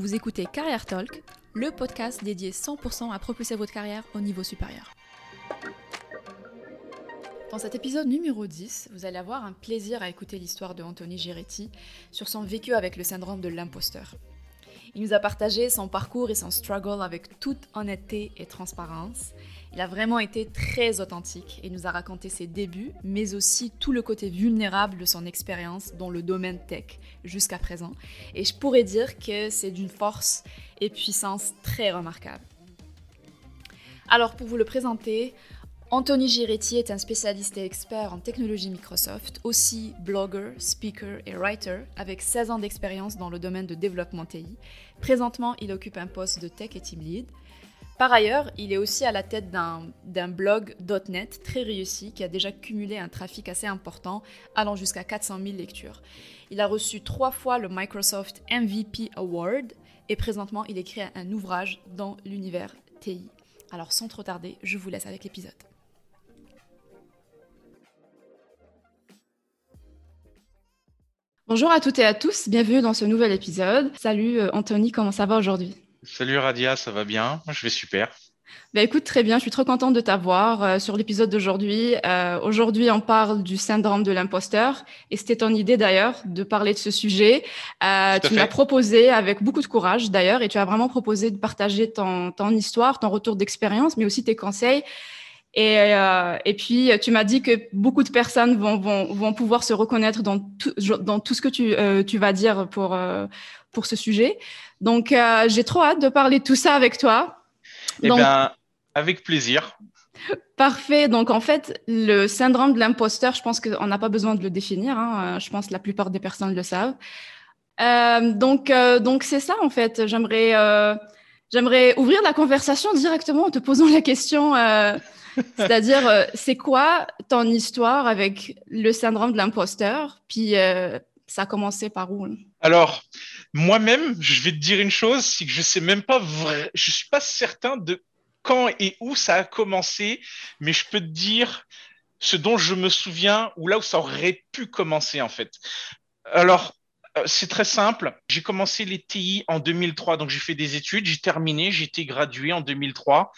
Vous écoutez Carrière Talk, le podcast dédié 100% à propulser votre carrière au niveau supérieur. Dans cet épisode numéro 10, vous allez avoir un plaisir à écouter l'histoire de Anthony Giretti sur son vécu avec le syndrome de l'imposteur. Il nous a partagé son parcours et son struggle avec toute honnêteté et transparence. Il a vraiment été très authentique et nous a raconté ses débuts, mais aussi tout le côté vulnérable de son expérience dans le domaine tech jusqu'à présent. Et je pourrais dire que c'est d'une force et puissance très remarquable. Alors pour vous le présenter, Anthony Giretti est un spécialiste et expert en technologie Microsoft, aussi blogger, speaker et writer, avec 16 ans d'expérience dans le domaine de développement TI. Présentement, il occupe un poste de tech et team lead. Par ailleurs, il est aussi à la tête d'un blog .NET très réussi qui a déjà cumulé un trafic assez important, allant jusqu'à 400 000 lectures. Il a reçu trois fois le Microsoft MVP Award et présentement, il écrit un ouvrage dans l'univers TI. Alors sans trop tarder, je vous laisse avec l'épisode. Bonjour à toutes et à tous, bienvenue dans ce nouvel épisode. Salut euh, Anthony, comment ça va aujourd'hui? Salut Radia, ça va bien? Je vais super. Ben écoute, très bien, je suis trop contente de t'avoir euh, sur l'épisode d'aujourd'hui. Euh, aujourd'hui, on parle du syndrome de l'imposteur et c'était ton idée d'ailleurs de parler de ce sujet. Euh, tu m'as proposé avec beaucoup de courage d'ailleurs et tu as vraiment proposé de partager ton, ton histoire, ton retour d'expérience, mais aussi tes conseils. Et, euh, et puis, tu m'as dit que beaucoup de personnes vont, vont, vont pouvoir se reconnaître dans tout, dans tout ce que tu, euh, tu vas dire pour, euh, pour ce sujet. Donc, euh, j'ai trop hâte de parler de tout ça avec toi. Eh bien, avec plaisir. Parfait. Donc, en fait, le syndrome de l'imposteur, je pense qu'on n'a pas besoin de le définir. Hein. Je pense que la plupart des personnes le savent. Euh, donc, euh, donc c'est ça, en fait. J'aimerais, euh, j'aimerais ouvrir la conversation directement en te posant la question. C'est-à-dire, euh, c'est quoi ton histoire avec le syndrome de l'imposteur? Puis, euh, ça a commencé par où Alors, moi-même, je vais te dire une chose, c'est que je sais même pas vrai, je suis pas certain de quand et où ça a commencé, mais je peux te dire ce dont je me souviens ou là où ça aurait pu commencer en fait. Alors, euh, c'est très simple. J'ai commencé les TI en 2003, donc j'ai fait des études, j'ai terminé, j'ai été gradué en 2003.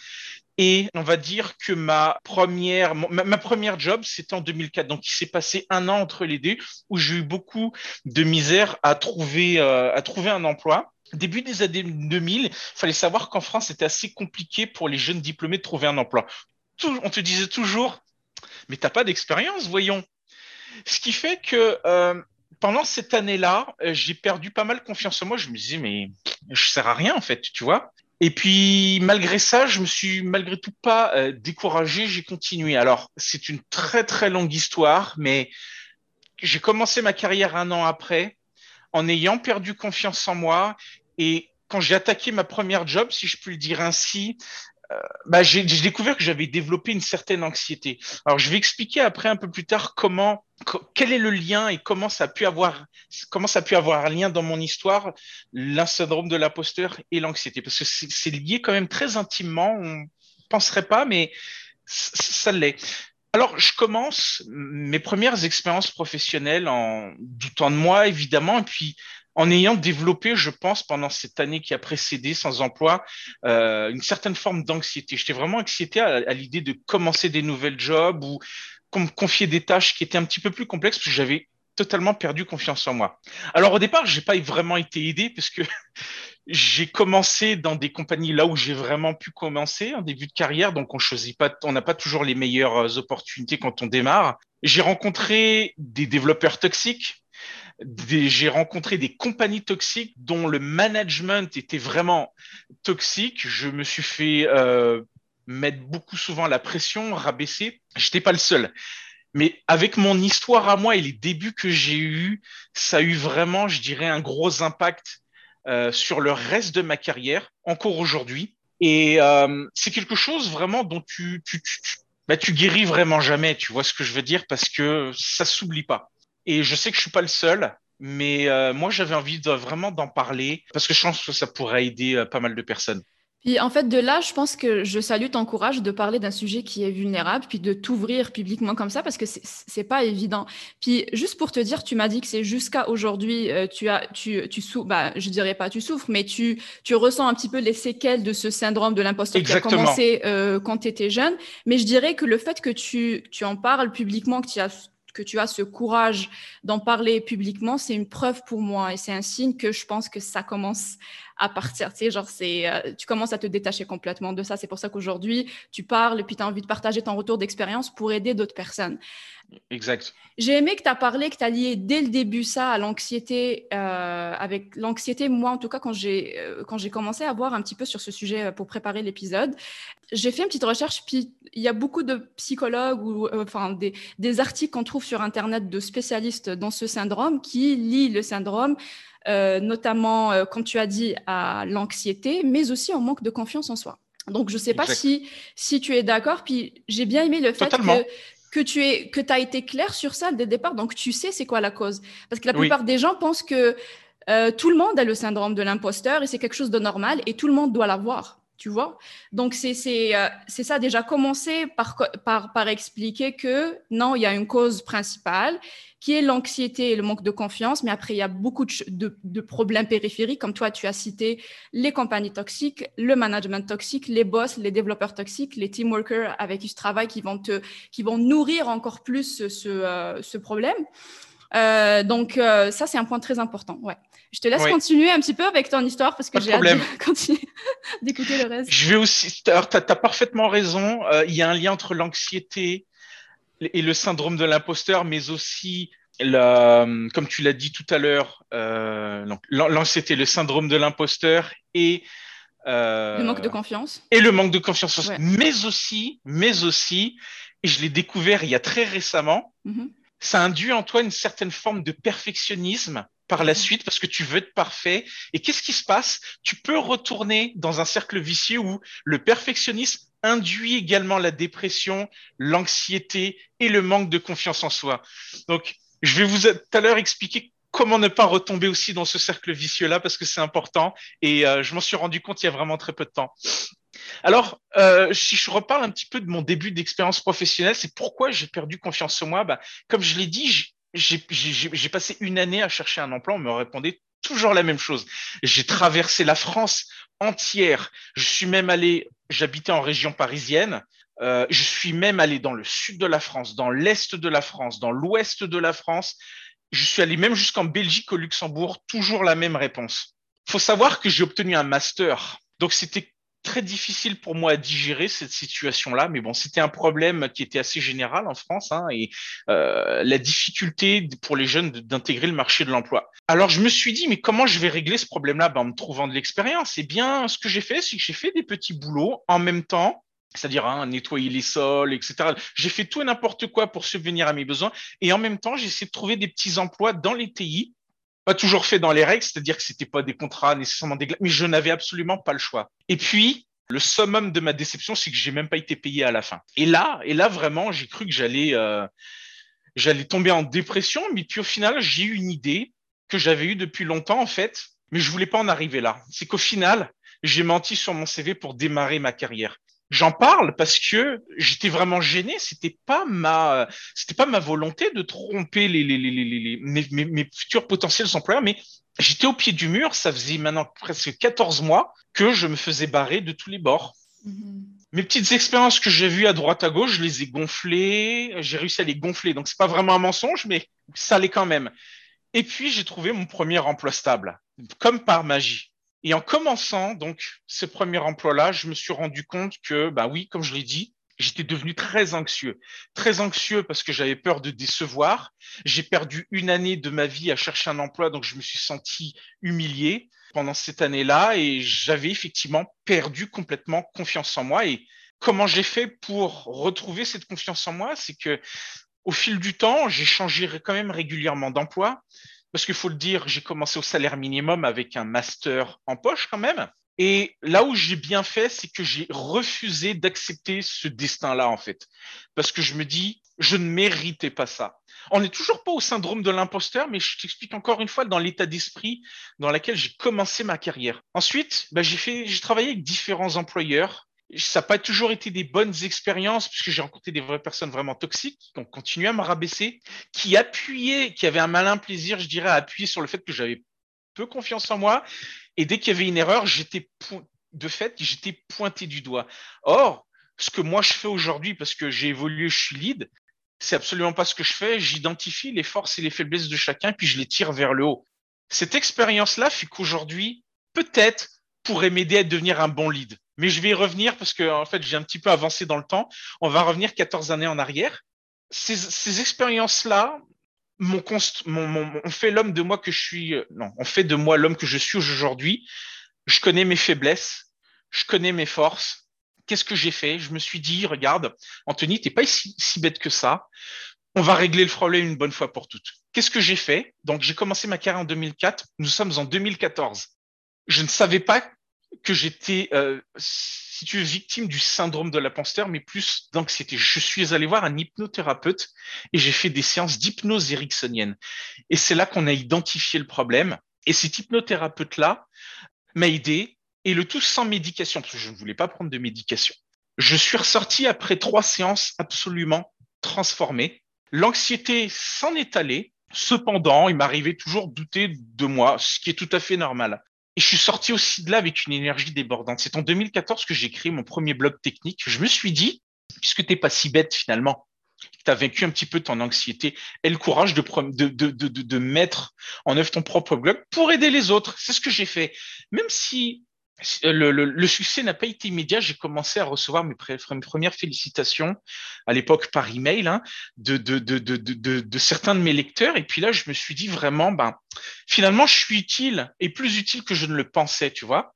Et on va dire que ma première, ma, première job, c'était en 2004. Donc, il s'est passé un an entre les deux où j'ai eu beaucoup de misère à trouver, euh, à trouver un emploi. Début des années 2000, il fallait savoir qu'en France, c'était assez compliqué pour les jeunes diplômés de trouver un emploi. On te disait toujours, mais t'as pas d'expérience, voyons. Ce qui fait que euh, pendant cette année-là, euh, j'ai perdu pas mal confiance en moi. Je me disais, mais je sers à rien en fait, tu vois. Et puis, malgré ça, je me suis malgré tout pas euh, découragé, j'ai continué. Alors, c'est une très, très longue histoire, mais j'ai commencé ma carrière un an après en ayant perdu confiance en moi. Et quand j'ai attaqué ma première job, si je puis le dire ainsi, bah, j'ai découvert que j'avais développé une certaine anxiété. Alors, je vais expliquer après un peu plus tard comment, quel est le lien et comment ça a pu avoir, comment ça a pu avoir un lien dans mon histoire, le syndrome de l'imposteur et l'anxiété, parce que c'est lié quand même très intimement. On penserait pas, mais ça l'est. Alors, je commence mes premières expériences professionnelles en doutant de moi, évidemment, et puis en ayant développé, je pense, pendant cette année qui a précédé sans emploi, euh, une certaine forme d'anxiété. J'étais vraiment excité à, l'idée de commencer des nouvelles jobs ou me confier des tâches qui étaient un petit peu plus complexes parce que j'avais totalement perdu confiance en moi. Alors au départ, j'ai pas vraiment été aidé parce que j'ai commencé dans des compagnies là où j'ai vraiment pu commencer en début de carrière, donc on choisit pas, on n'a pas toujours les meilleures opportunités quand on démarre. J'ai rencontré des développeurs toxiques, j'ai rencontré des compagnies toxiques dont le management était vraiment toxique. Je me suis fait euh, mettre beaucoup souvent la pression, rabaisser. J'étais pas le seul. Mais avec mon histoire à moi et les débuts que j'ai eus, ça a eu vraiment, je dirais, un gros impact euh, sur le reste de ma carrière, encore aujourd'hui. Et euh, c'est quelque chose vraiment dont tu, bah, tu guéris vraiment jamais, tu vois ce que je veux dire, parce que ça s'oublie pas. Et je sais que je suis pas le seul, mais euh, moi j'avais envie de vraiment d'en parler parce que je pense que ça pourrait aider euh, pas mal de personnes. Puis en fait, de là, je pense que je salue ton courage de parler d'un sujet qui est vulnérable, puis de t'ouvrir publiquement comme ça, parce que c'est pas évident. Puis juste pour te dire, tu m'as dit que c'est jusqu'à aujourd'hui, euh, tu as, tu, tu souffres, bah, je dirais pas tu souffres, mais tu, tu ressens un petit peu les séquelles de ce syndrome de l'imposteur qui a commencé euh, quand tu étais jeune. Mais je dirais que le fait que tu, tu en parles publiquement, que tu as que tu as ce courage d'en parler publiquement, c'est une preuve pour moi et c'est un signe que je pense que ça commence à partir. Tu sais, genre, c'est, euh, tu commences à te détacher complètement de ça. C'est pour ça qu'aujourd'hui, tu parles et puis tu as envie de partager ton retour d'expérience pour aider d'autres personnes. Exact. J'ai aimé que tu as parlé, que tu as lié dès le début ça à l'anxiété. Euh, avec l'anxiété, moi, en tout cas, quand j'ai, euh, quand j'ai commencé à voir un petit peu sur ce sujet pour préparer l'épisode, j'ai fait une petite recherche, puis il y a beaucoup de psychologues ou enfin des, des articles qu'on trouve sur Internet de spécialistes dans ce syndrome qui lient le syndrome euh, notamment, euh, comme tu as dit, à l'anxiété, mais aussi en manque de confiance en soi. Donc, je ne sais pas si, si tu es d'accord. Puis, j'ai bien aimé le fait que, que tu es, que as été clair sur ça dès le départ. Donc, tu sais c'est quoi la cause. Parce que la plupart des gens pensent que euh, tout le monde a le syndrome de l'imposteur et c'est quelque chose de normal et tout le monde doit l'avoir. Tu vois Donc, c'est ça déjà commencer par, par, par expliquer que non, il y a une cause principale qui est l'anxiété et le manque de confiance. Mais après, il y a beaucoup de, problèmes périphériques, comme toi, tu as cité les compagnies toxiques, le management toxique, les boss, les développeurs toxiques, les team workers avec qui je travaille qui vont, te, qui vont nourrir encore plus ce, euh, problème. Euh, donc, euh, ça, c'est un point très important. Ouais. Je te laisse continuer un petit peu avec ton histoire parce que j'ai hâte de continuer d'écouter le reste. Je vais aussi. tu as, parfaitement raison. Il y a un lien entre l'anxiété et le syndrome de l'imposteur, mais aussi la, comme tu l'as dit tout à l'heure, euh, c'était le syndrome de l'imposteur et euh, le manque de confiance. Et le manque de confiance, mais aussi, mais aussi, et je l'ai découvert il y a très récemment, mm-hmm. Ça induit en toi une certaine forme de perfectionnisme par la mm-hmm. suite parce que tu veux être parfait. Et qu'est-ce qui se passe? Tu peux retourner dans un cercle vicieux où le perfectionnisme induit également la dépression, l'anxiété et le manque de confiance en soi. Donc, je vais vous tout à l'heure expliquer comment ne pas retomber aussi dans ce cercle vicieux-là parce que c'est important et euh, je m'en suis rendu compte il y a vraiment très peu de temps. Alors, euh, si je reparle un petit peu de mon début d'expérience professionnelle, c'est pourquoi j'ai perdu confiance en moi. Bah, comme je l'ai dit, j'ai passé une année à chercher un emploi. On me répondait toujours la même chose. J'ai traversé la France entière. Je suis même allé, j'habitais en région parisienne. Euh, je suis même allé dans le sud de la France, dans l'est de la France, dans l'ouest de la France. Je suis allé même jusqu'en Belgique, au Luxembourg, toujours la même réponse. Il faut savoir que j'ai obtenu un master. Donc c'était très difficile pour moi à digérer cette situation-là, mais bon, c'était un problème qui était assez général en France hein, et euh, la difficulté pour les jeunes d'intégrer le marché de l'emploi. Alors je me suis dit, mais comment je vais régler ce problème-là? Ben, En me trouvant de l'expérience. Eh bien, ce que j'ai fait, c'est que j'ai fait des petits boulots en même temps c'est-à-dire hein, nettoyer les sols, etc. J'ai fait tout et n'importe quoi pour subvenir à mes besoins. Et en même temps, j'ai essayé de trouver des petits emplois dans les TI pas toujours fait dans les règles, c'est-à-dire que c'était pas des contrats nécessairement des mais je n'avais absolument pas le choix. Et puis, le summum de ma déception, c'est que j'ai même pas été payé à la fin. Et là, et là vraiment, j'ai cru que j'allais, euh, j'allais tomber en dépression, mais puis au final, j'ai eu une idée que j'avais eue depuis longtemps en fait, mais je voulais pas en arriver là. C'est qu'au final, j'ai menti sur mon CV pour démarrer ma carrière. J'en parle parce que j'étais vraiment gêné. C'était pas ma, c'était pas ma volonté de tromper les, les, les, les mes, mes, futurs potentiels employeurs, mais j'étais au pied du mur. Ça faisait maintenant presque 14 mois que je me faisais barrer de tous les bords. Mm-hmm. Mes petites expériences que j'ai vues à droite à gauche, je les ai gonflées. J'ai réussi à les gonfler. Donc c'est pas vraiment un mensonge, mais ça l'est quand même. Et puis j'ai trouvé mon premier emploi stable, comme par magie. Et en commençant donc ce premier emploi-là, je me suis rendu compte que, bah oui, comme je l'ai dit, j'étais devenu très anxieux. Très anxieux parce que j'avais peur de décevoir. J'ai perdu une année de ma vie à chercher un emploi, donc je me suis senti humilié pendant cette année-là et j'avais effectivement perdu complètement confiance en moi. Et comment j'ai fait pour retrouver cette confiance en moi? C'est que au fil du temps, j'ai changé quand même régulièrement d'emploi parce qu'il faut le dire, j'ai commencé au salaire minimum avec un master en poche quand même. Et là où j'ai bien fait, c'est que j'ai refusé d'accepter ce destin-là, en fait. Parce que je me dis, Je ne méritais pas ça. On n'est toujours pas au syndrome de l'imposteur, mais je t'explique encore une fois dans l'état d'esprit dans lequel j'ai commencé ma carrière. Ensuite, bah, j'ai travaillé avec différents employeurs. Ça n'a pas toujours été des bonnes expériences puisque j'ai rencontré des vraies personnes vraiment toxiques qui ont continué à me rabaisser, qui appuyaient, qui avaient un malin plaisir, je dirais, à appuyer sur le fait que j'avais peu confiance en moi. Et dès qu'il y avait une erreur, j'étais de fait, j'étais pointé du doigt. Or, ce que moi je fais aujourd'hui, parce que j'ai évolué, je suis lead, c'est absolument pas ce que je fais. J'identifie les forces et les faiblesses de chacun, puis je les tire vers le haut. Cette expérience-là fait qu'aujourd'hui, peut-être, pourrait m'aider à devenir un bon lead. Mais je vais y revenir parce que, en fait, j'ai un petit peu avancé dans le temps. On va revenir 14 années en arrière. Ces, ces expériences-là m'ont on fait de moi l'homme que je suis aujourd'hui. Je connais mes faiblesses, je connais mes forces, qu'est-ce que j'ai fait? Je me suis dit, regarde, Anthony, t'es pas si, bête que ça. On va régler le problème une bonne fois pour toutes. Qu'est-ce que j'ai fait? Donc, j'ai commencé ma carrière en 2004. Nous sommes en 2014. Je ne savais pas que j'étais, euh, victime du syndrome de l'imposteur, mais plus d'anxiété. Je suis allé voir un hypnothérapeute et j'ai fait des séances d'hypnose ericksonienne. Et c'est là qu'on a identifié le problème. Et cet hypnothérapeute-là m'a aidé et le tout sans médication, parce que je ne voulais pas prendre de médication. Je suis ressorti après trois séances absolument transformées. L'anxiété s'en est allée. Cependant, il m'arrivait toujours de douter de moi, ce qui est tout à fait normal. Et je suis sorti aussi de là avec une énergie débordante. C'est en 2014 que j'ai créé mon premier blog technique. Je me suis dit, puisque t'es pas si bête finalement, tu as vaincu un petit peu ton anxiété et le courage de mettre en œuvre ton propre blog pour aider les autres. C'est ce que j'ai fait. Même si le, le, succès n'a pas été immédiat. J'ai commencé à recevoir mes, premières félicitations à l'époque par email hein, de, de, de, de, certains de mes lecteurs. Et puis là, je me suis dit vraiment, ben, finalement, je suis utile et plus utile que je ne le pensais, tu vois.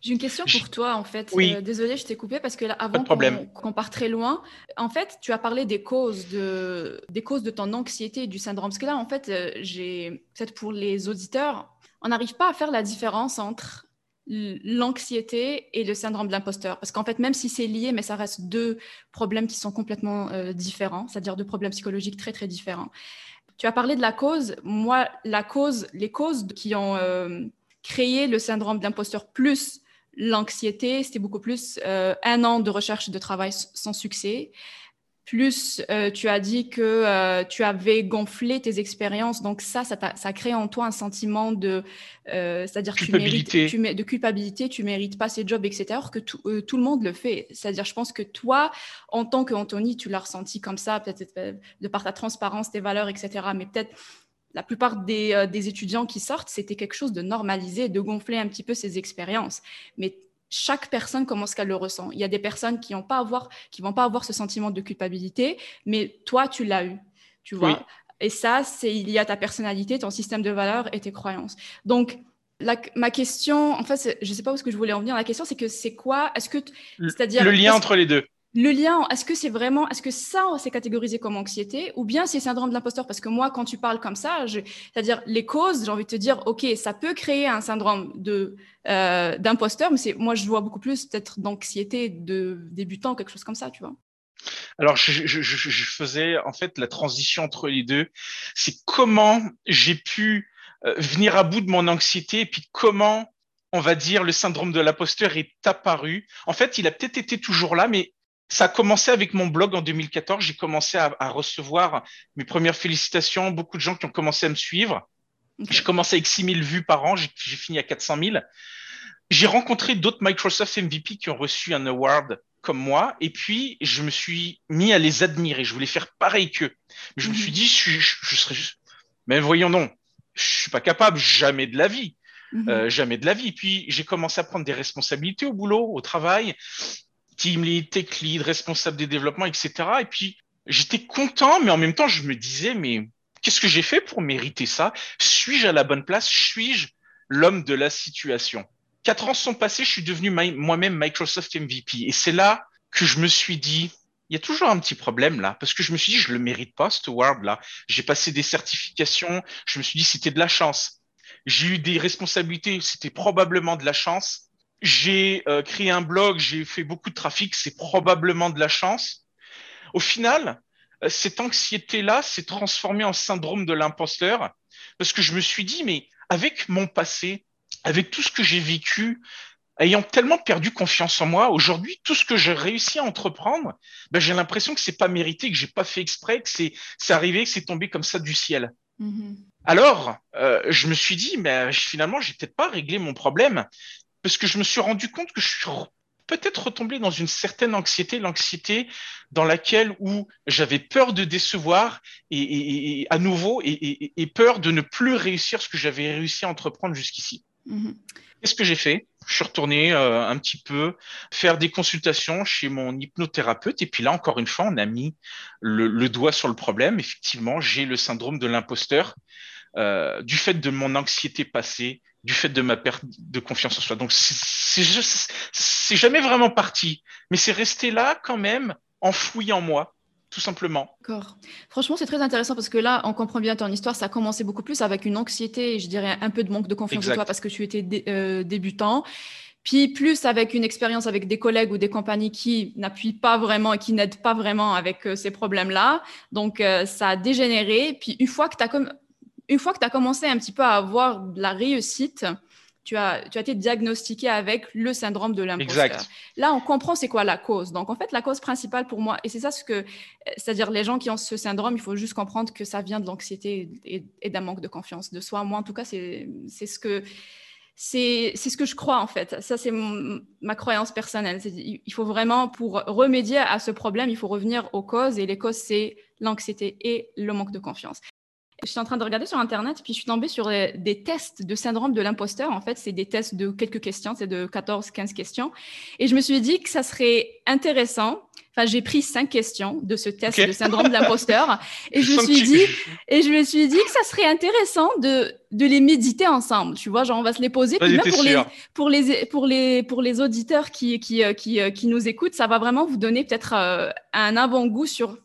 J'ai une question pour toi, en fait. Oui. Euh, désolée, je t'ai coupé parce que là, avant qu'on parte très loin, en fait, tu as parlé des causes de, des causes de ton anxiété et du syndrome. Parce que là, en fait, euh, j'ai peut-être pour les auditeurs, on n'arrive pas à faire la différence entre l'anxiété et le syndrome de l'imposteur. Parce qu'en fait, même si c'est lié, mais ça reste deux problèmes qui sont complètement euh, différents, c'est-à-dire deux problèmes psychologiques très, très différents. Tu as parlé de la cause. Moi, la cause, les causes qui ont euh, créé le syndrome de l'imposteur plus l'anxiété, c'était beaucoup plus euh, un an de recherche de travail sans succès, plus euh, tu as dit que euh, tu avais gonflé tes expériences, donc ça, ça, ça crée en toi un sentiment de, euh, c'est-à-dire tu mérites, tu, de culpabilité, tu mérites pas ces jobs, etc. Alors que tout, tout le monde le fait. C'est-à-dire, je pense que toi, en tant qu'Anthony, tu l'as ressenti comme ça, peut-être de par ta transparence, tes valeurs, etc. Mais peut-être la plupart des, des étudiants qui sortent, c'était quelque chose de normalisé, de gonfler un petit peu ces expériences. Mais chaque personne comment ce qu'elle le ressent. Il y a des personnes qui ne pas avoir, qui vont pas avoir ce sentiment de culpabilité, mais toi, tu l'as eu, tu vois. Et ça, c'est il y a ta personnalité, ton système de valeurs et tes croyances. Donc, ma question, en fait, je ne sais pas où ce que je voulais en venir. La question, c'est que c'est quoi Est-ce que, c'est-à-dire le lien entre les deux le lien, est-ce que c'est vraiment, est-ce que ça, c'est catégorisé comme anxiété ou bien c'est syndrome de l'imposteur? Parce que moi, quand tu parles comme ça, c'est-à-dire les causes, j'ai envie de te dire, ok, ça peut créer un syndrome euh, d'imposteur, mais moi, je vois beaucoup plus peut-être d'anxiété de débutant, quelque chose comme ça, tu vois. Alors, je, je, faisais en fait la transition entre les deux. C'est comment j'ai pu euh, venir à bout de mon anxiété et puis comment on va dire, le syndrome de l'imposteur est apparu. En fait, il a peut-être été toujours là, mais ça a commencé avec mon blog en 2014. J'ai commencé à, recevoir mes premières félicitations, beaucoup de gens qui ont commencé à me suivre. J'ai commencé avec 6000 vues par an, j'ai fini à 400 000. J'ai rencontré d'autres Microsoft MVP qui ont reçu un award comme moi, et puis je me suis mis à les admirer. Je voulais faire pareil qu'eux. Mais je me suis mhm. dit, je, je, serais juste. Mais voyons non, je suis pas capable, jamais de la vie. Mhm. Euh, jamais de la vie. Puis j'ai commencé à prendre des responsabilités au boulot, au travail team lead, tech lead, responsable des développements, etc. Et puis, j'étais content, mais en même temps, je me disais, mais qu'est-ce que j'ai fait pour mériter ça? Suis-je à la bonne place? Suis-je l'homme de la situation? Quatre ans sont passés, je suis devenu moi-même Microsoft MVP. Et c'est là que je me suis dit, il y a toujours un petit problème là, parce que je me suis dit, je le mérite pas, ce award là. J'ai passé des certifications, je me suis dit, c'était de la chance. J'ai eu des responsabilités, c'était probablement de la chance. J'ai euh, créé un blog, j'ai fait beaucoup de trafic, c'est probablement de la chance. Au final, euh, cette anxiété-là s'est transformée en syndrome de l'imposteur parce que je me suis dit, mais avec mon passé, avec tout ce que j'ai vécu, ayant tellement perdu confiance en moi, aujourd'hui, tout ce que j'ai réussi à entreprendre, ben, j'ai l'impression que c'est pas mérité, que j'ai pas fait exprès, que c'est, arrivé, que c'est tombé comme ça du ciel. Mm-hmm. Alors, euh, je me suis dit, mais finalement, j'ai peut-être pas réglé mon problème parce que je me suis rendu compte que je suis peut-être retombé dans une certaine anxiété, l'anxiété dans laquelle où j'avais peur de décevoir et, à nouveau et, peur de ne plus réussir ce que j'avais réussi à entreprendre jusqu'ici. Mm-hmm. Qu'est-ce que j'ai fait? Je suis retourné euh, un petit peu faire des consultations chez mon hypnothérapeute et puis là encore une fois on a mis le, doigt sur le problème. Effectivement, j'ai le syndrome de l'imposteur euh, du fait de mon anxiété passée, du fait de ma perte de confiance en soi. Donc, c'est jamais vraiment parti, mais c'est resté là quand même, enfoui en moi, tout simplement. D'accord. Franchement, c'est très intéressant parce que là, on comprend bien ton histoire. Ça a commencé beaucoup plus avec une anxiété et je dirais un peu de manque de confiance en toi parce que tu étais euh, débutant. Puis plus avec une expérience avec des collègues ou des compagnies qui n'appuient pas vraiment et qui n'aident pas vraiment avec euh, ces problèmes-là. Donc, euh, ça a dégénéré. Puis une fois que tu as comme une fois que tu as commencé un petit peu à avoir de la réussite, tu as, tu as été diagnostiqué avec le syndrome de l'imposteur. Là, on comprend c'est quoi la cause. Donc, en fait, la cause principale pour moi, et c'est ça ce que, c'est-à-dire les gens qui ont ce syndrome, il faut juste comprendre que ça vient de l'anxiété et, d'un manque de confiance de soi. Moi, en tout cas, c'est ce que c'est ce que je crois en fait. Ça, c'est ma croyance personnelle. Il faut vraiment, pour remédier à ce problème, il faut revenir aux causes. Et les causes, c'est l'anxiété et le manque de confiance. Je suis en train de regarder sur Internet, puis je suis tombée sur des tests de syndrome de l'imposteur. En fait, c'est des tests de quelques questions, c'est de 14, 15 questions. Et je me suis dit que ça serait intéressant. Enfin, j'ai pris cinq questions de ce test de syndrome de l'imposteur. Et je, me suis dit, et je me suis dit que ça serait intéressant de, de les méditer ensemble. Tu vois, genre, on va se les poser. Puis même pour les, pour les, pour les, pour les auditeurs qui, qui, euh, qui, euh, qui nous écoutent, ça va vraiment vous donner peut-être euh, un avant-goût sur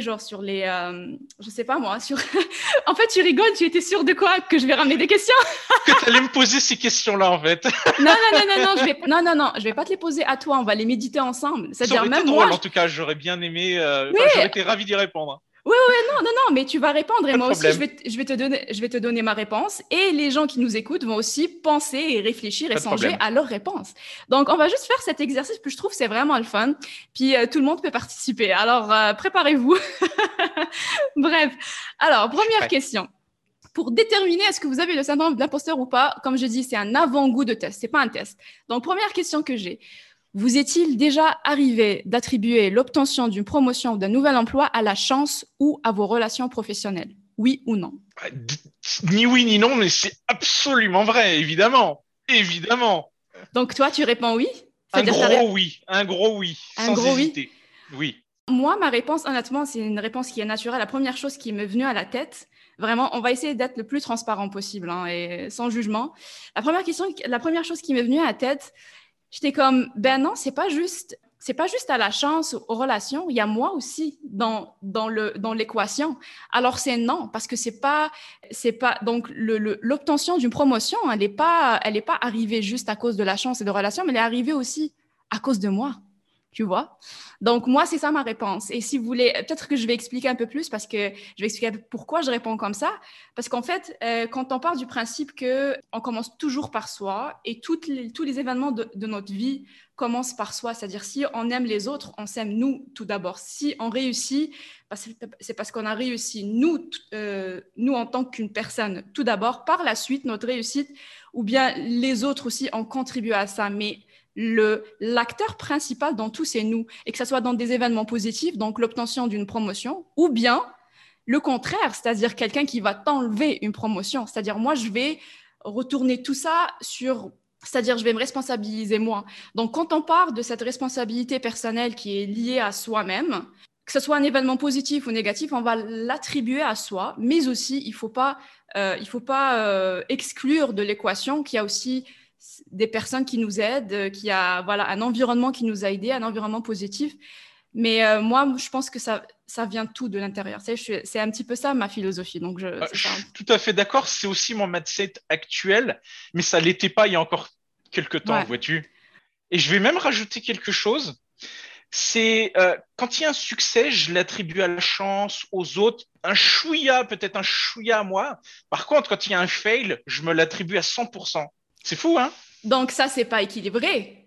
genre sur les. Euh, je sais pas moi, sur. en fait, tu rigoles, tu étais sûr de quoi Que je vais ramener des questions? Que tu allais me poser ces questions-là, en fait. non, non, non, non, non, je vais... non, non, non, je vais pas te les poser à toi, on va les méditer ensemble. C'est-à-dire même drôle, moi. En tout cas, j'aurais bien aimé. Euh... j'aurais été ravi d'y répondre. Oui, oui, non, non, non, mais tu vas répondre et moi aussi, je vais, je, vais te donner, je vais te donner ma réponse et les gens qui nous écoutent vont aussi penser et réfléchir et songer à leur réponse. Donc, on va juste faire cet exercice, puis je trouve c'est vraiment le fun. Puis, euh, tout le monde peut participer. Alors, euh, préparez-vous. Bref. Alors, première question. Pour déterminer est-ce que vous avez le syndrome de l'imposteur ou pas, comme je dis, c'est un avant-goût de test, c'est pas un test. Donc, première question que j'ai. Vous est-il déjà arrivé d'attribuer l'obtention d'une promotion ou d'un nouvel emploi à la chance ou à vos relations professionnelles? Oui ou non? Bah, Ni oui ni non, mais c'est absolument vrai, évidemment. Évidemment. Donc toi, tu réponds oui? Un gros oui, un gros oui, un gros Oui? oui. Moi, ma réponse, honnêtement, c'est une réponse qui est naturelle. La première chose qui m'est venue à la tête, vraiment, on va essayer d'être le plus transparent possible hein, et sans jugement. La première question, la première chose qui m'est venue à la tête, J'étais comme, ben non, c'est pas juste, c'est pas juste à la chance, aux relations, il y a moi aussi dans, dans le, dans l'équation. Alors c'est non, parce que c'est pas, c'est pas, donc l'obtention d'une promotion, elle n'est pas, elle est pas arrivée juste à cause de la chance et de relations, mais elle est arrivée aussi à cause de moi tu vois. Donc, moi, c'est ça ma réponse. Et si vous voulez, peut-être que je vais expliquer un peu plus parce que je vais expliquer pourquoi je réponds comme ça. Parce qu'en fait, euh, quand on part du principe qu'on commence toujours par soi et toutes les, tous les événements de, notre vie commencent par soi, c'est-à-dire si on aime les autres, on s'aime nous tout d'abord. Si on réussit, bah, c'est parce qu'on a réussi nous, euh, nous en tant qu'une personne tout d'abord. Par la suite, notre réussite ou bien les autres aussi ont contribué à ça. Mais l'acteur principal dans tout, c'est nous. Et que ce soit dans des événements positifs, donc l'obtention d'une promotion, ou bien le contraire, c'est-à-dire quelqu'un qui va t'enlever une promotion. C'est-à-dire, moi, je vais retourner tout ça sur c'est-à-dire, je vais me responsabiliser moi. Donc, quand on part de cette responsabilité personnelle qui est liée à soi-même, que ce soit un événement positif ou négatif, on va l'attribuer à soi, mais aussi, il ne faut pas, euh, euh, exclure de l'équation qu'il y a aussi des personnes qui nous aident, euh, qui a voilà un environnement qui nous a aidés, un environnement positif. Mais euh, moi, je pense que ça, ça vient tout de l'intérieur. C'est un petit peu ça ma philosophie. Donc je, ah, suis tout à fait d'accord. C'est aussi mon mindset actuel, mais ça l'était pas il y a encore quelques temps, vois-tu. Et je vais même rajouter quelque chose. c'est euh, quand il y a un succès, je l'attribue à la chance, aux autres, un chouïa, peut-être un chouïa à moi. Par contre, quand il y a un fail, je me l'attribue à 100%. C'est fou, hein? Donc ça, c'est pas équilibré.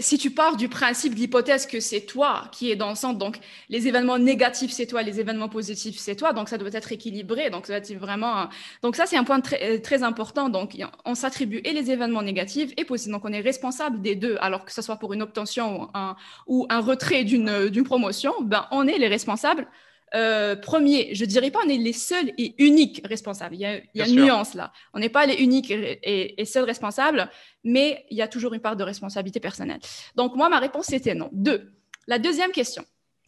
Si tu pars du principe, l'hypothèse que c'est toi qui es dans le centre, donc les événements négatifs, c'est toi, les événements positifs, c'est toi, donc ça doit être équilibré. Donc ça vraiment. Ça, c'est un point très, euh, important. Donc on s'attribue et les événements négatifs et positifs. Donc on est responsable des deux, alors que ce soit pour une obtention ou un, ou un retrait d'une promotion, ben on est les responsables euh, premier, je dirais pas on est les seuls et uniques responsables. Il y a, une nuance là. On n'est pas les uniques et, seuls responsables, mais il y a toujours une part de responsabilité personnelle. Donc moi, ma réponse c'était non. Deux. La deuxième question.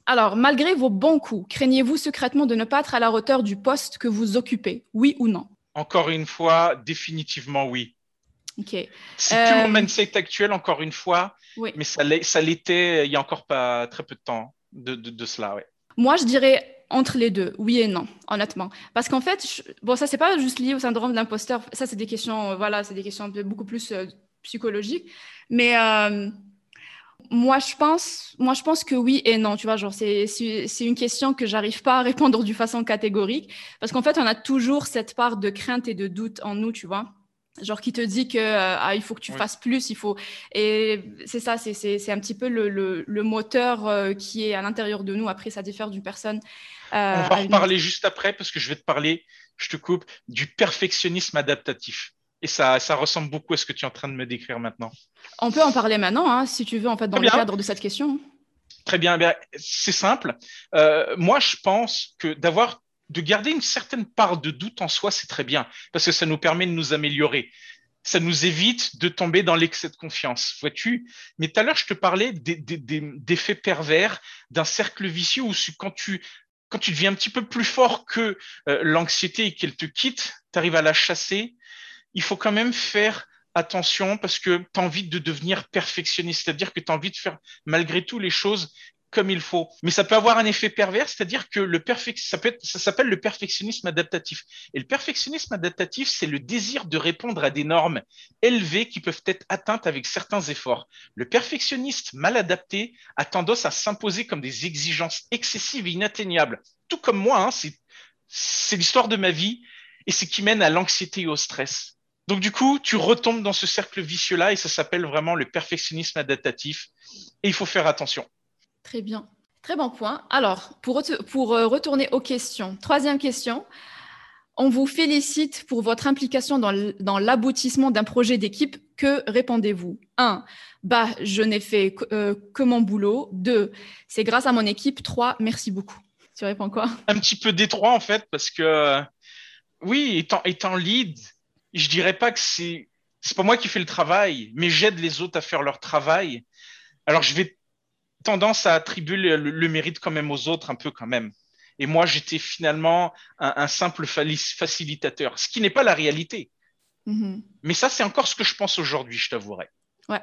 Alors, malgré vos bons coups, craignez-vous secrètement de ne pas être à la hauteur du poste que vous occupez Oui ou non? Encore une fois, définitivement oui. Ok. C'est plus mon euh, mindset actuel, encore une fois, mais ça l'était il y a encore pas très peu de temps de, de cela. Ouais. Moi, je dirais entre les deux, oui et non, honnêtement. Parce qu'en fait, bon, ça, c'est pas juste lié au syndrome de l'imposteur. Ça, c'est des questions, euh, voilà, c'est des questions beaucoup plus euh, psychologiques. Mais euh, moi, je pense, moi, je pense que oui et non. Tu vois, genre, c'est, c'est une question que j'arrive pas à répondre de façon catégorique. Parce qu'en fait, on a toujours cette part de crainte et de doute en nous, tu vois genre qui te dit que euh, ah, il faut que tu fasses plus, il faut et c'est ça, c'est un petit peu le, le, moteur euh, qui est à l'intérieur de nous. Après, ça diffère d'une personne. Euh, On va en parler juste après parce que je vais te parler, je te coupe, du perfectionnisme adaptatif. Et ça, ça ressemble beaucoup à ce que tu es en train de me décrire maintenant. On peut en parler maintenant, hein, si tu veux, en fait, dans le cadre de cette question. Très bien, eh c'est simple. moi, je pense que d'avoir de garder une certaine part de doute en soi, c'est très bien, parce que ça nous permet de nous améliorer. Ça nous évite de tomber dans l'excès de confiance, vois-tu? Mais tout à l'heure, je te parlais d'effets pervers, d'un cercle vicieux où quand tu, quand tu deviens un petit peu plus fort que euh, l'anxiété et qu'elle te quitte, tu arrives à la chasser, il faut quand même faire attention parce que tu as envie de devenir perfectionniste, c'est-à-dire que tu as envie de faire malgré tout les choses comme il faut. Mais ça peut avoir un effet pervers, c'est-à-dire que le ça, ça s'appelle le perfectionnisme adaptatif. Et le perfectionnisme adaptatif, c'est le désir de répondre à des normes élevées qui peuvent être atteintes avec certains efforts. Le perfectionniste mal adapté a tendance à s'imposer comme des exigences excessives et inatteignables. Tout comme moi, hein, c'est l'histoire de ma vie et c'est qui mène à l'anxiété et au stress. Donc du coup, tu retombes dans ce cercle vicieux-là et ça s'appelle vraiment le perfectionnisme adaptatif. Et il faut faire attention. Très bien. Très bon point. Alors, pour, euh, retourner aux questions, troisième question. On vous félicite pour votre implication dans l'aboutissement d'un projet d'équipe. Que répondez-vous? 1. Bah, je n'ai fait euh, que, mon boulot. 2. C'est grâce à mon équipe. 3. Merci beaucoup. Tu réponds quoi? Un petit peu détroit en fait, parce que oui, étant, lead, je dirais pas que c'est c'est pas moi qui fais le travail, mais j'aide les autres à faire leur travail. Alors je vais tendance à attribuer le, mérite quand même aux autres un peu quand même. Et moi, j'étais finalement un, simple facilitateur, ce qui n'est pas la réalité. Mm-hmm. Mais ça, c'est encore ce que je pense aujourd'hui, je t'avouerai. Ouais.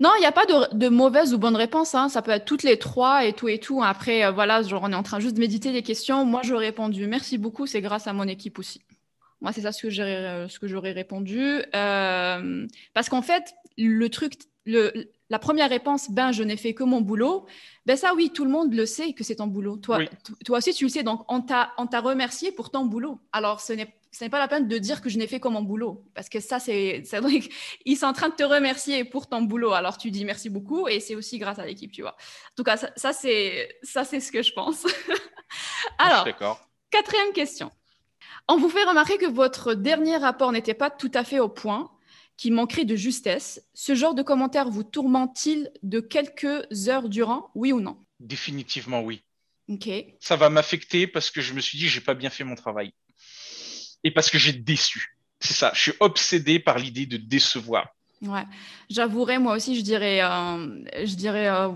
Non, il n'y a pas de, mauvaise ou bonne réponse. Hein. Ça peut être toutes les trois et tout et tout. Après, euh, voilà, genre, on est en train juste de méditer les questions. Moi, j'aurais répondu merci beaucoup. C'est grâce à mon équipe aussi. Moi, c'est ça ce que j'aurais, ce que j'aurais répondu. Euh, parce qu'en fait, le truc, le, la première réponse, ben, je n'ai fait que mon boulot. Ben, ça, oui, tout le monde le sait que c'est ton boulot. Toi, toi aussi, tu le sais. Donc, on t'a, on t'a remercié pour ton boulot. Alors, ce n'est, ce n'est pas la peine de dire que je n'ai fait que mon boulot. Parce que ça, c'est, c'est vrai qu'ils sont en train de te remercier pour ton boulot. Alors, tu dis merci beaucoup. Et c'est aussi grâce à l'équipe, tu vois. En tout cas, ça, c'est, ça, c'est ce que je pense. Alors, quatrième question. On vous fait remarquer que votre dernier rapport n'était pas tout à fait au point qui manquerait de justesse. Ce genre de commentaire vous tourmente-t-il de quelques heures durant, oui ou non? Définitivement oui. Ok. Ça va m'affecter parce que je me suis dit j'ai pas bien fait mon travail et parce que j'ai déçu. C'est ça. Je suis obsédé par l'idée de décevoir. Ouais, j'avouerai moi aussi, je dirais, euh, je dirais euh,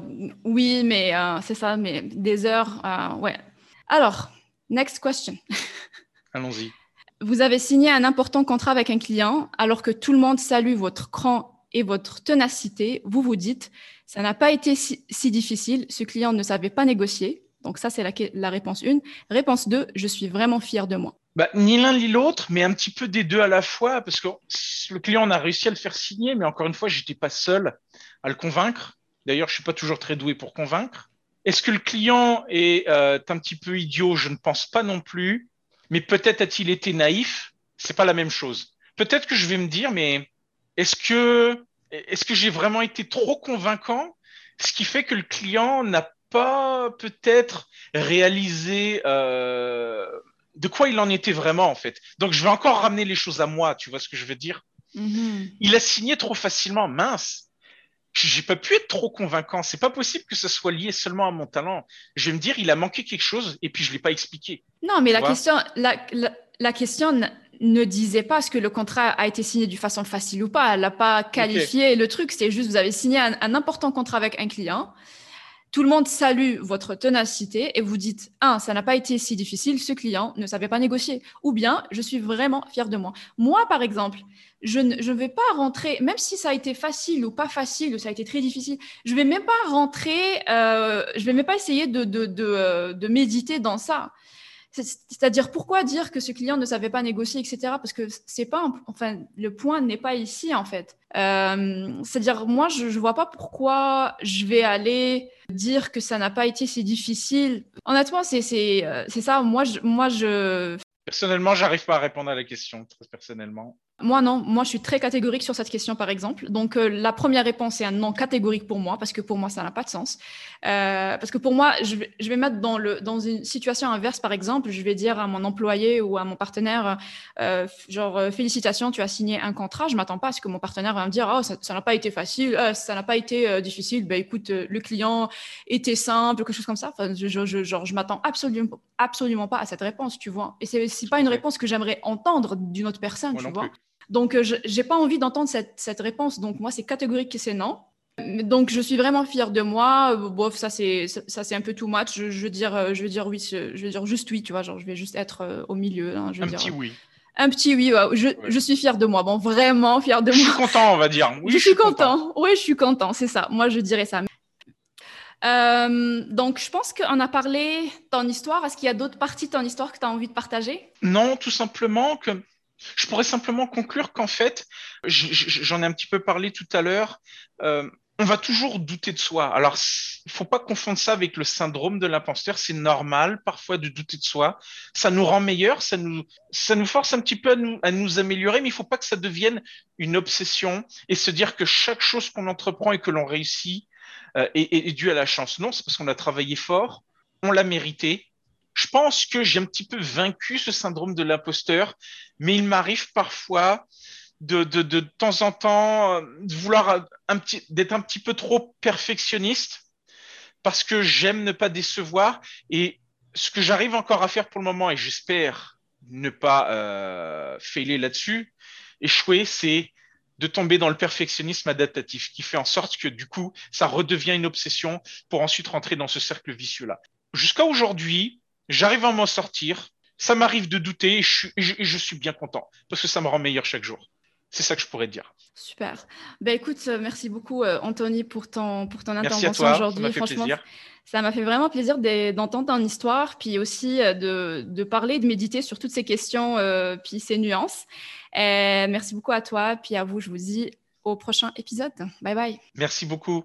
oui, mais euh, c'est ça, mais des heures, ouais. Alors, next question. Allons-y. Vous avez signé un important contrat avec un client alors que tout le monde salue votre cran et votre ténacité. Vous vous dites, ça n'a pas été si, difficile, ce client ne savait pas négocier. Donc ça, c'est la, réponse 1. Réponse 2, je suis vraiment fier de moi. Bah, ni l'un ni l'autre, mais un petit peu des deux à la fois, parce que le client, on a réussi à le faire signer, mais encore une fois, je n'étais pas seul à le convaincre. D'ailleurs, je ne suis pas toujours très doué pour convaincre. Est-ce que le client est euh, un petit peu idiot? Je ne pense pas non plus. Mais peut-être a-t-il été naïf? C'est pas la même chose. Peut-être que je vais me dire, mais est-ce que est-ce que j'ai vraiment été trop convaincant? Ce qui fait que le client n'a pas peut-être réalisé euh, de quoi il en était vraiment en fait. Donc je vais encore ramener les choses à moi, tu vois ce que je veux dire? Mm-hmm. Il a signé trop facilement, mince. J'ai pas pu être trop convaincant. C'est pas possible que ce soit lié seulement à mon talent. Je vais me dire, il a manqué quelque chose et puis je l'ai pas expliqué. Non, mais la question, la, la, question ne disait pas ce que le contrat a été signé d'une façon facile ou pas. Elle n'a pas qualifié le truc. C'est juste, vous avez signé un, important contrat avec un client tout le monde salue votre ténacité et vous dites, un, ça n'a pas été si difficile, ce client ne savait pas négocier. Ou bien, je suis vraiment fier de moi. Moi, par exemple, je ne vais pas rentrer, même si ça a été facile ou pas facile, ou ça a été très difficile, je vais même pas rentrer, euh, je vais même pas essayer de, euh, de méditer dans ça. C'est-à-dire pourquoi dire que ce client ne savait pas négocier, etc. Parce que c'est pas, enfin, le point n'est pas ici en fait. Euh, c'est-à-dire moi, je, je vois pas pourquoi je vais aller dire que ça n'a pas été si difficile. Honnêtement, c'est c'est euh, ça. Moi, je, moi, je. Personnellement, j'arrive pas à répondre à la question. Très personnellement. Moi, non. Moi, je suis très catégorique sur cette question, par exemple. Donc, euh, la première réponse est un non catégorique pour moi, parce que pour moi, ça n'a pas de sens. Euh, parce que pour moi, je vais, je vais mettre dans, le, dans une situation inverse, par exemple, je vais dire à mon employé ou à mon partenaire, euh, genre, félicitations, tu as signé un contrat. Je m'attends pas à ce que mon partenaire va me dire, oh, ça n'a pas été facile, ça n'a pas été difficile. Ben, écoute, le client était simple, quelque chose comme ça. Enfin, je, je, genre, je m'attends absolument, absolument pas à cette réponse, tu vois. Et c'est pas une réponse que j'aimerais entendre d'une autre personne, tu vois. Donc, euh, je n'ai pas envie d'entendre cette, cette, réponse. Donc, moi, c'est catégorique que c'est non. Donc, je suis vraiment fière de moi. Euh, bof, ça, c'est, ça, c'est un peu too much. Je, je, veux dire, euh, je veux dire oui, je veux dire juste oui, tu vois. Genre, je vais juste être au milieu. Hein, je un dire, petit oui. Un petit oui, je, je, suis fière de moi. Bon, vraiment fière de moi. Je suis content, on va dire. Oui, je, suis content. Oui, je suis content, c'est ça. Moi, je dirais ça. Euh, donc, je pense qu'on a parlé de ton histoire. Est-ce qu'il y a d'autres parties de ton histoire que tu as envie de partager? Non, tout simplement que je pourrais simplement conclure qu'en fait, j'en ai un petit peu parlé tout à l'heure, euh, on va toujours douter de soi. Alors, il faut pas confondre ça avec le syndrome de l'imposteur. C'est normal parfois de douter de soi. Ça nous rend meilleurs, ça nous, force un petit peu à nous, améliorer, mais il faut pas que ça devienne une obsession et se dire que chaque chose qu'on entreprend et que l'on réussit euh, est, due à la chance. Non, c'est parce qu'on a travaillé fort, on l'a mérité je pense que j'ai un petit peu vaincu ce syndrome de l'imposteur, mais il m'arrive parfois de, de, de, temps en temps euh, de vouloir un petit, d'être un petit peu trop perfectionniste parce que j'aime ne pas décevoir. Et ce que j'arrive encore à faire pour le moment, et j'espère ne pas euh, là-dessus, échouer, c'est de tomber dans le perfectionnisme adaptatif, qui fait en sorte que du coup, ça redevient une obsession pour ensuite rentrer dans ce cercle vicieux-là. Jusqu'à aujourd'hui, J'arrive à m'en sortir. Ça m'arrive de douter et je, suis, bien content parce que ça me rend meilleur chaque jour. C'est ça que je pourrais dire. Super. Ben écoute, euh, merci beaucoup euh, Anthony pour ton, pour ton intervention aujourd'hui. Franchement, plaisir. ça m'a fait vraiment plaisir d'entendre ton histoire, puis aussi euh, de, de, parler, de méditer sur toutes ces questions, puis ces nuances. merci beaucoup à toi, puis à vous, je vous dis au prochain épisode. Bye bye. Merci beaucoup.